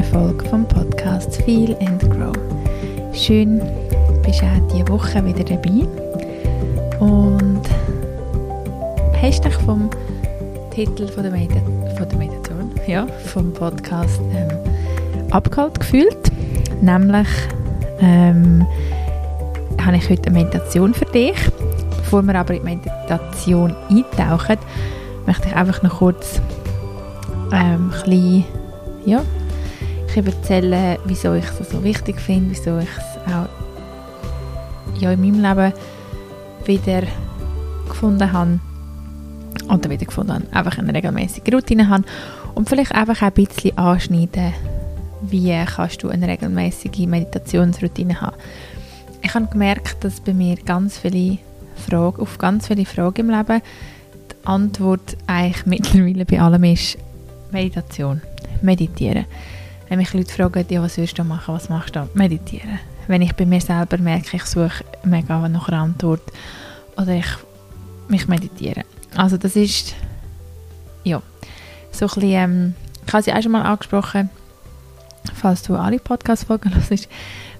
neuen Folge vom Podcast Feel and Grow. Schön, bist auch diese Woche wieder dabei und hast dich vom Titel von der, Medi von der Meditation, ja, vom Podcast ähm, abgeholt gefühlt. Nämlich ähm, habe ich heute eine Meditation für dich. Bevor wir aber in die Meditation eintauchen, möchte ich einfach noch kurz ähm, ein bisschen, ja, ich erzählen, wieso ich es so wichtig finde, wieso ich es auch ja, in meinem Leben wieder gefunden habe oder wieder gefunden habe, einfach eine regelmäßige Routine habe und vielleicht einfach ein bisschen anschneiden, wie kannst du eine regelmäßige Meditationsroutine haben. Ich habe gemerkt, dass bei mir ganz viele Fragen, auf ganz viele Fragen im Leben die Antwort eigentlich mittlerweile bei allem ist Meditation, meditieren. Wenn mich Leute fragen, ja, was willst du machen, was machst du? Meditieren. Wenn ich bei mir selber merke, ich suche mega nach einer Antwort oder ich mich meditieren. Also das ist, ja, so ein bisschen, ähm, ich habe sie auch schon mal angesprochen, falls du alle Podcast-Folgen hörst,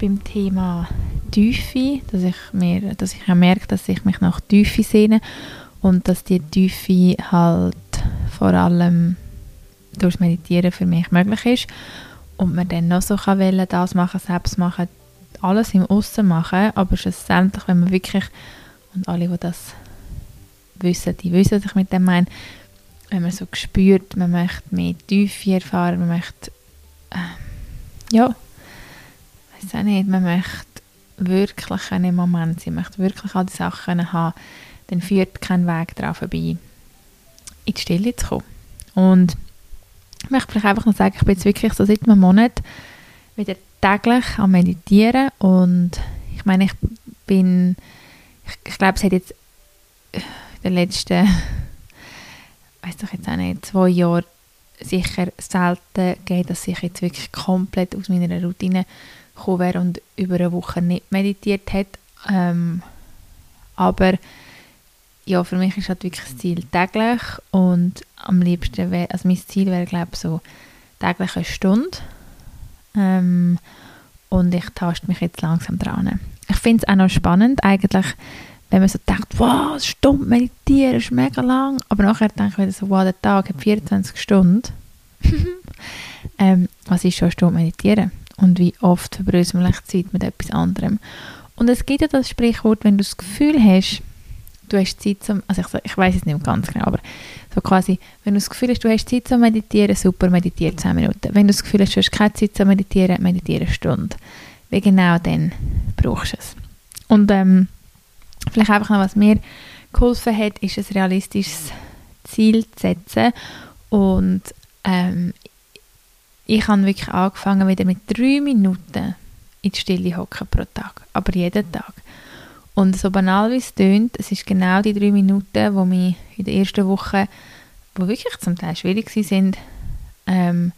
beim Thema Tiefe, dass ich, mir, dass ich merke, dass ich mich nach Tiefe sehne und dass die Tiefe halt vor allem durchs Meditieren für mich möglich ist und man dann noch so kann wählen, das machen, selbst machen, alles im Aussen machen, aber schlussendlich, wenn man wirklich, und alle, die das wissen, die wissen, was ich mit dem meine, wenn man so spürt, man möchte mehr Tiefe erfahren, man möchte, äh, ja, weiß auch nicht, man möchte wirklich einen Moment sein, man möchte wirklich all die Sachen haben, dann führt kein Weg daran vorbei, in die Stille zu kommen. Und ich möchte vielleicht einfach noch sagen, ich bin jetzt wirklich so seit einem Monat wieder täglich am Meditieren und ich meine, ich bin, ich, ich glaube, es hat jetzt in den letzten, weiß doch jetzt auch nicht, zwei Jahren sicher selten gegeben, dass ich jetzt wirklich komplett aus meiner Routine gekommen wäre und über eine Woche nicht meditiert hat. Ähm, aber ja, für mich ist halt wirklich das Ziel täglich und am liebsten wäre, also mein Ziel wäre glaube ich so täglich eine Stunde ähm, und ich taste mich jetzt langsam dran. Ich finde es auch noch spannend eigentlich, wenn man so denkt, wow, eine Stunde meditieren ist mega lang, aber nachher denke ich wieder so, wow, der Tag hat 24 Stunden. ähm, was ist schon eine Stunde meditieren? Und wie oft verbröseln wir Zeit mit etwas anderem? Und es gibt ja das Sprichwort, wenn du das Gefühl hast, du hast Zeit zum, also ich, ich weiß es nicht ganz genau, aber so quasi, wenn du das Gefühl hast, du hast Zeit zum Meditieren, super, meditiere 10 Minuten. Wenn du das Gefühl hast, du hast keine Zeit zum Meditieren, meditiere eine Stunde. Wie genau dann brauchst du es. Und ähm, vielleicht einfach noch, was mir geholfen hat, ist ein realistisches Ziel zu setzen und ähm, ich habe wirklich angefangen wieder mit drei Minuten in die Stille hocken pro Tag, aber jeden Tag. Und so banal wie es tönt, es ist genau die drei Minuten, wo mich in der ersten Woche, wo wirklich zum Teil schwierig sind, ähm,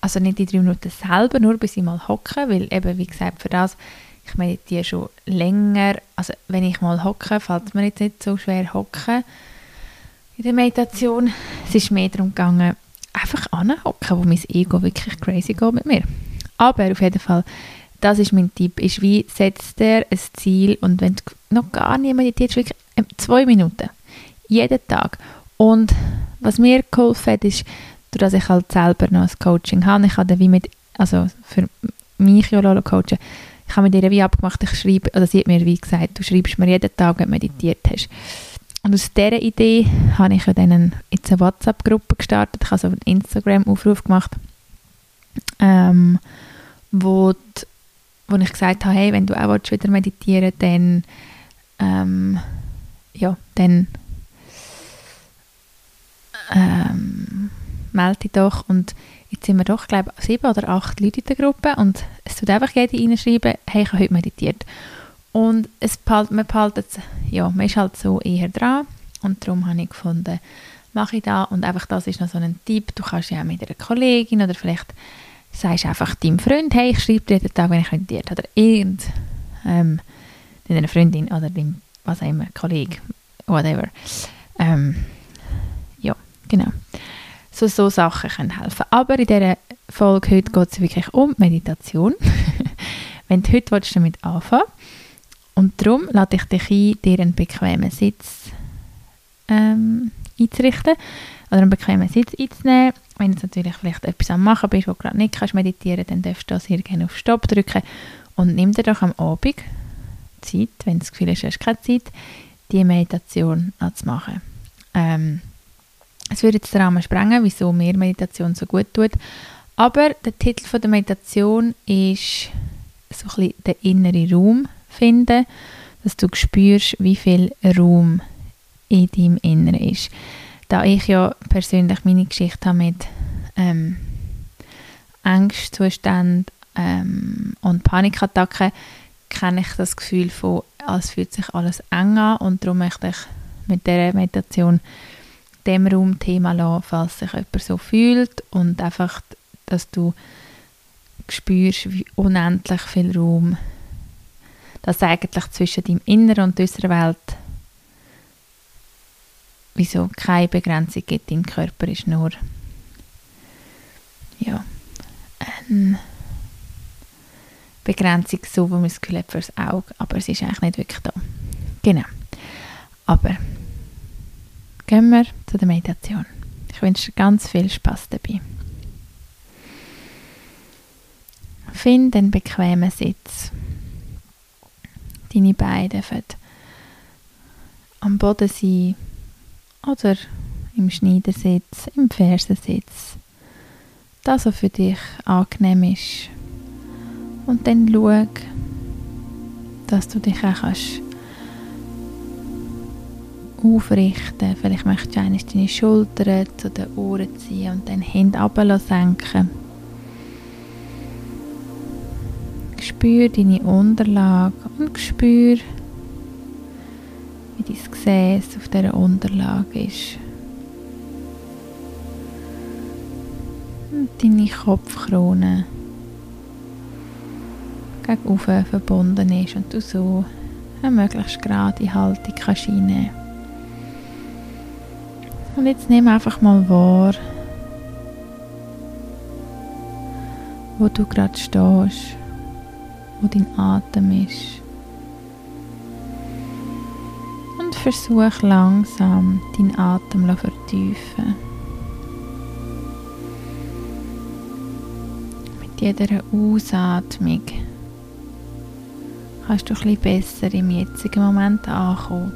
also nicht die drei Minuten selber, nur bis ich mal hocke, weil eben, wie gesagt, für das, ich meditiere schon länger, also wenn ich mal hocke, fällt mir jetzt nicht so schwer hocken in der Meditation. Es ist mehr darum gegangen, einfach anhocken, wo mein Ego wirklich crazy geht mit mir. Aber auf jeden Fall, das ist mein Tipp, ist wie, setzt dir ein Ziel und wenn du noch gar nicht meditierst, wirklich ähm, zwei Minuten, jeden Tag. Und was mir geholfen hat, ist, dass ich halt selber noch ein Coaching habe, ich habe wie mit, also für mich ja coachen, ich habe mit ihr wie abgemacht, ich schreibe, oder sie hat mir wie gesagt, du schreibst mir jeden Tag, wenn du meditiert hast. Und aus dieser Idee habe ich dann jetzt eine WhatsApp-Gruppe gestartet, ich habe so einen Instagram-Aufruf gemacht, ähm, wo die wo ich gesagt habe, hey, wenn du auch wieder meditieren dann ähm, ja, dann ähm, melde dich doch. Und jetzt sind wir doch, glaube ich, sieben oder acht Leute in der Gruppe und es tut einfach jeder reinschreiben, hey, ich habe heute meditiert. Und es behalt, man behaltet, ja, man ist halt so eher dran und darum habe ich gefunden, mache ich da und einfach das ist noch so ein Tipp, du kannst ja auch mit einer Kollegin oder vielleicht sagst einfach deinem Freund, hey, ich schreibe dir jeden Tag, wenn ich meditiert oder irgend ähm, deiner Freundin oder dem, was auch immer, Kollege, whatever. Ähm, ja, genau. so, so Sachen können helfen. Aber in dieser Folge heute geht es wirklich um Meditation. Wenn du heute willst, damit anfangen und darum lade ich dich ein, dir einen bequemen Sitz ähm, einzurichten oder einen bequemen Sitz einzunehmen. Wenn du natürlich vielleicht etwas am Machen bist, wo du gerade nicht kannst meditieren dann darfst du das hier gerne auf Stopp drücken und nimm dir doch am Abend Zeit, wenn du das Gefühl hast, du hast keine Zeit, die Meditation anzumachen. Ähm, es würde jetzt den Rahmen sprengen, wieso mir Meditation so gut tut. Aber der Titel von der Meditation ist so ein bisschen den inneren Raum finden, dass du spürst, wie viel Raum in deinem Inneren ist. Da ich ja persönlich meine Geschichte habe mit ähm, Angstzuständen ähm, und Panikattacken, kenne ich das Gefühl von, als fühlt sich alles eng an und darum möchte ich mit dieser Meditation dem Raum Thema lassen, falls sich jemand so fühlt und einfach, dass du spürst, wie unendlich viel Raum das eigentlich zwischen deinem Inneren und unserer Welt wieso keine Begrenzung gibt. Dein Körper ist nur ja, eine Begrenzung, so wie man das Gefühl hat fürs Auge, aber es ist eigentlich nicht wirklich da. Genau. Aber gehen wir zu der Meditation. Ich wünsche dir ganz viel Spaß dabei. Finde einen bequemen Sitz. Deine Beine dürfen am Boden sein oder im Schneidersitz, im Fersensitz. Das, was für dich angenehm ist. Und dann schau, dass du dich auch kannst aufrichten. Vielleicht möchtest du deine Schultern zu den Ohren ziehen und dann Hände senken. Spür deine Unterlage und spür, dein Gesäß auf dieser Unterlage ist. Und deine Kopfkrone gegenüber verbunden ist und du so eine möglichst gerade Haltung kannst Und jetzt nimm einfach mal wahr, wo du gerade stehst wo dein Atem ist. Versuch langsam deinen Atem zu vertiefen. Mit jeder Ausatmung kannst du ein bisschen besser im jetzigen Moment ankommen.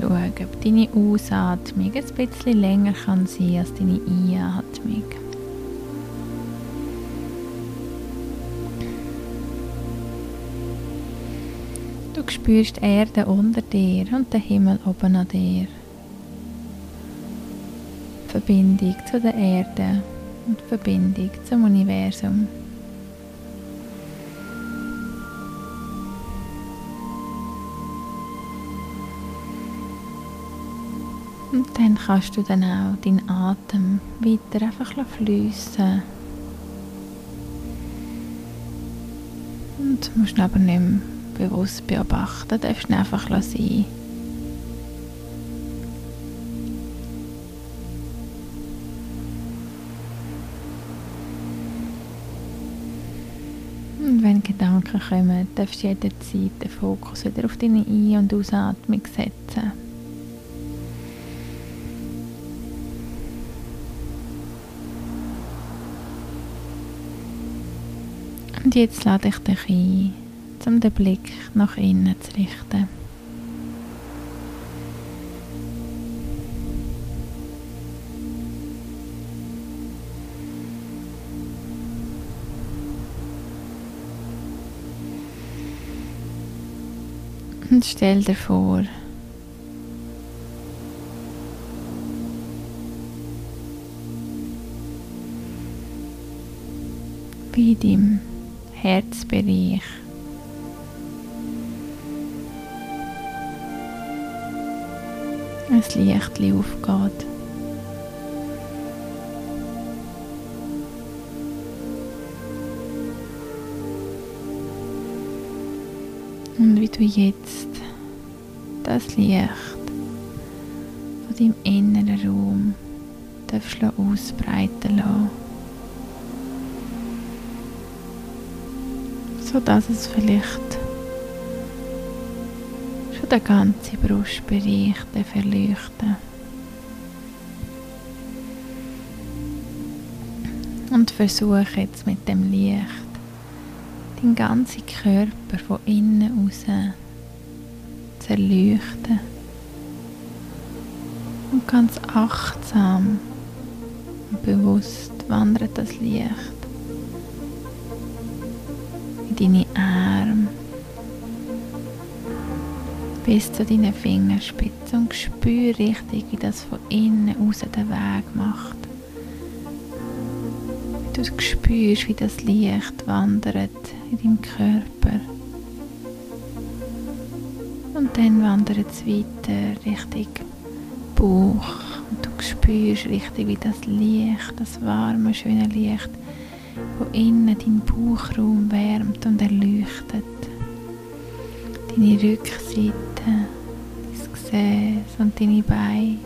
schauen, ob deine Ausatmung ein bisschen länger kann sein als deine Einatmung. Du spürst die Erde unter dir und den Himmel oben an dir. Verbindung zu der Erde und Verbindung zum Universum. Und dann kannst du dann auch deinen Atem weiter einfach fließen. Und musst aber nicht mehr bewusst beobachten, du darfst ihn einfach sein. Und wenn Gedanken kommen, darfst du jederzeit den Fokus wieder auf deine Ein- und Ausatmung setzen. Und jetzt lade ich dich ein, um den Blick nach innen zu richten. Und stell dir vor, wie deinem Herzbereich. Ein Licht aufgeht. wie du jetzt das Licht von deinem inneren Raum darfst ausbreiten lassen. So dass es vielleicht den ganzen Brustbereich verleuchten Und versuche jetzt mit dem Licht deinen ganzen Körper von innen aus zu erleuchten. Und ganz achtsam und bewusst wandert das Licht in deine Arme bis zu deinen Fingerspitzen und spür richtig, wie das von innen aus den Weg macht. Du spürst, wie das Licht wandert in deinem Körper. Und dann wandert es weiter Richtung Bauch. Und du spürst richtig, wie das Licht, das warme, schöne Licht, von innen deinen Bauchraum wärmt und erleuchtet. Deine Rückseite, dein Gesäß und deine Beine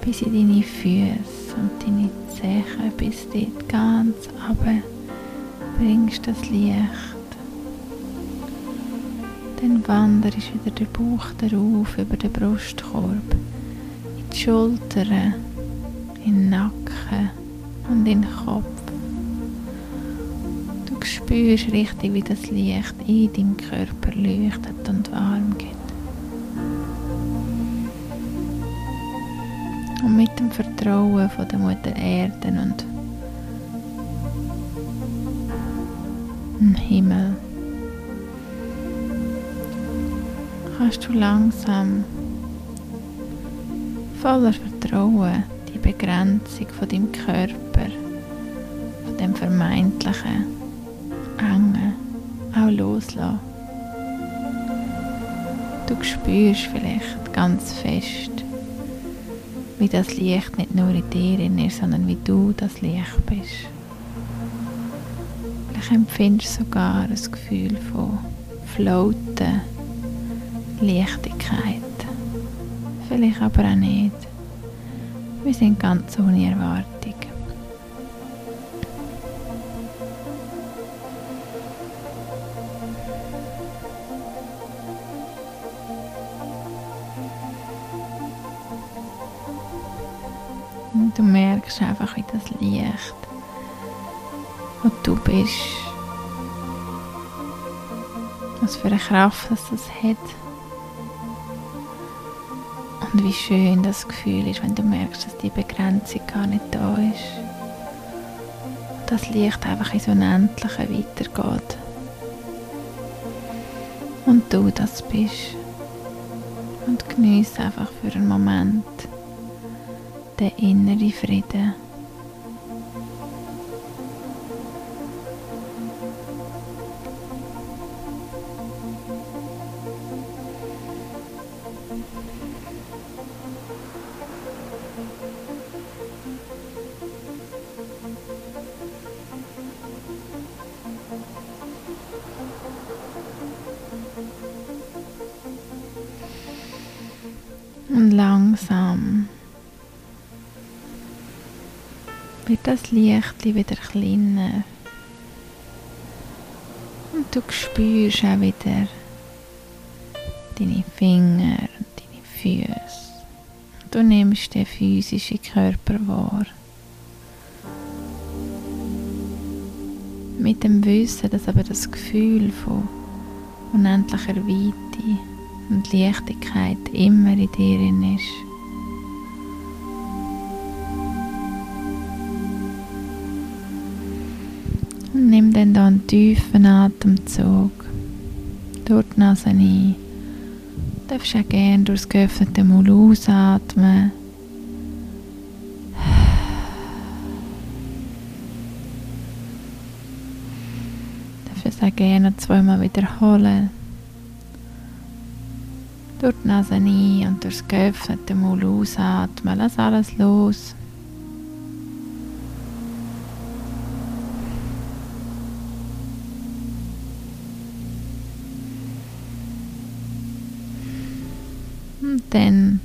bis in deine Füße und deine Zehen, bis dort ganz runter bringst das Licht. Dann wanderst wieder der Bauch darauf über den Brustkorb, in die Schultern, in den Nacken und in den Kopf. Spürst richtig, wie das Licht in deinem Körper leuchtet und warm geht. Und mit dem Vertrauen von der Mutter Erde und dem Himmel kannst du langsam voller Vertrauen die Begrenzung von deinem Körper, von dem vermeintlichen loslassen. Du spürst vielleicht ganz fest, wie das Licht nicht nur in dir ist, sondern wie du das Licht bist. Vielleicht empfindest du sogar ein Gefühl von Floaten, Leichtigkeit. Vielleicht aber auch nicht. Wir sind ganz ohne Erwartung. Merkst einfach, wie das Licht, wo du bist, was für eine Kraft das, das hat. Und wie schön das Gefühl ist, wenn du merkst, dass die Begrenzung gar nicht da ist. Das Licht einfach ins Unendliche weitergeht. Und du das bist. Und genieße einfach für einen Moment den inneren Frieden. Und langsam wird das Licht wieder kleiner. Und du spürst auch wieder deine Finger und deine Füße. Du nimmst den physischen Körper wahr. Mit dem Wissen, dass aber das Gefühl von unendlicher Weite und Leichtigkeit immer in dir ist. Nimm dann da einen tiefen Atemzug durch die Nase ein. Du darfst auch gerne durch das geöffnete Maul ausatmen. Du darfst es auch gerne zweimal wiederholen. Durch die Nase ein und durch das geöffnete Maul ausatmen. Lass alles los. Dann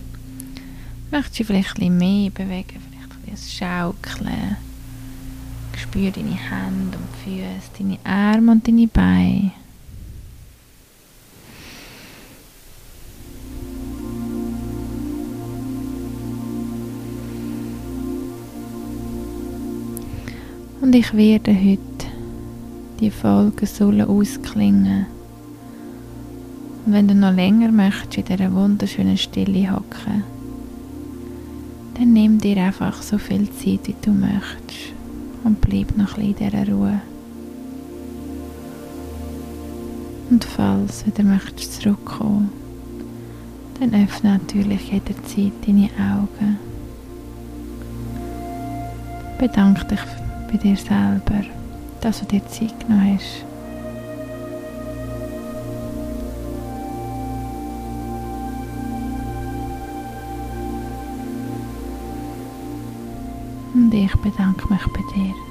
möchtest du vielleicht ein bisschen mehr bewegen, vielleicht ein bisschen schaukeln. Spür deine Hände und Füße, deine Arme und deine Beine. Und ich werde heute die Folge sollen ausklingen. Und wenn du noch länger möchtest in dieser wunderschönen Stille hocken, dann nimm dir einfach so viel Zeit, wie du möchtest und bleib noch ein bisschen in dieser Ruhe. Und falls du wieder möchtest zurückkommen, dann öffne natürlich jederzeit deine Augen. Bedanke dich bei dir selber, dass du dir Zeit genommen hast. Und ich bedanke mich bei dir.